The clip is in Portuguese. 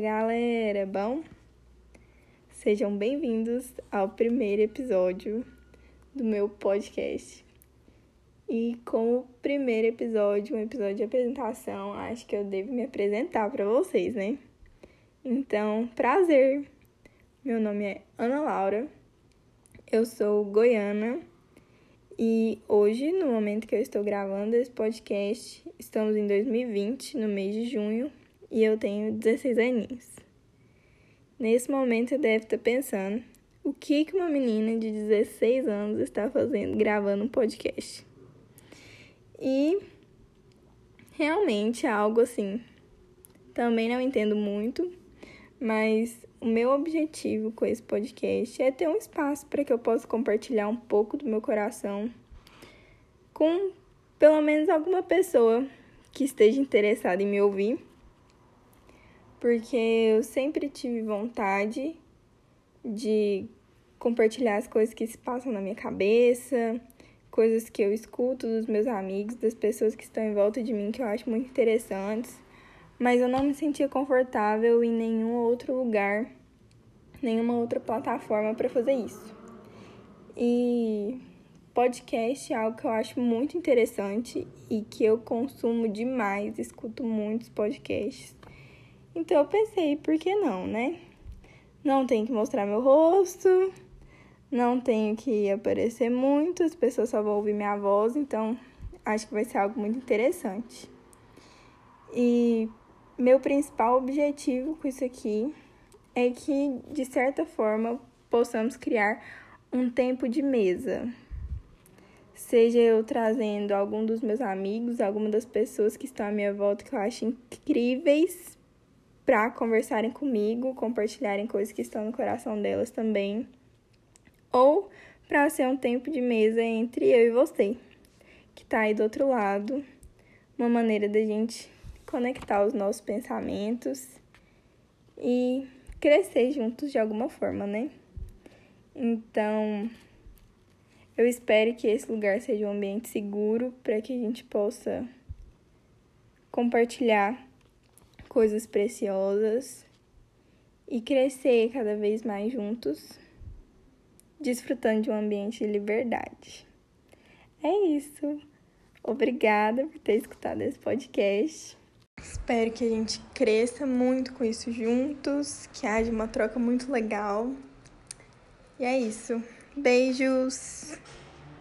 galera! Bom, sejam bem-vindos ao primeiro episódio do meu podcast. E como primeiro episódio, um episódio de apresentação, acho que eu devo me apresentar para vocês, né? Então, prazer! Meu nome é Ana Laura, eu sou goiana e hoje, no momento que eu estou gravando esse podcast, estamos em 2020, no mês de junho, e eu tenho 16 aninhos. Nesse momento, você deve estar pensando: o que, uma menina de 16 anos está fazendo gravando um podcast? E realmente é algo assim. Também não entendo muito, mas o meu objetivo com esse podcast é ter um espaço para que eu possa compartilhar um pouco do meu coração com pelo menos alguma pessoa que esteja interessada em me ouvir porque eu sempre tive vontade de compartilhar as coisas que se passam na minha cabeça, coisas que eu escuto dos meus amigos, das pessoas que estão em volta de mim que eu acho muito interessantes, mas eu não me sentia confortável em nenhum outro lugar, nenhuma outra plataforma para fazer isso. E podcast é algo que eu acho muito interessante e que eu consumo demais, escuto muitos podcasts. Então eu pensei, por que não, né? Não tenho que mostrar meu rosto, não tenho que aparecer muito, as pessoas só vão ouvir minha voz, então acho que vai ser algo muito interessante. E meu principal objetivo com isso aqui é que, de certa forma, possamos criar um tempo de mesa. Seja eu trazendo algum dos meus amigos, alguma das pessoas que estão à minha volta que eu acho incríveis para conversarem comigo, compartilharem coisas que estão no coração delas também, ou para ser um tempo de mesa entre eu e você, que está aí do outro lado, uma maneira da gente conectar os nossos pensamentos e crescer juntos de alguma forma, né? Então, eu espero que esse lugar seja um ambiente seguro para que a gente possa compartilhar coisas preciosas e crescer cada vez mais juntos, desfrutando de um ambiente de liberdade. É isso. Obrigada por ter escutado esse podcast. Espero que a gente cresça muito com isso juntos, que haja uma troca muito legal. E é isso. Beijos!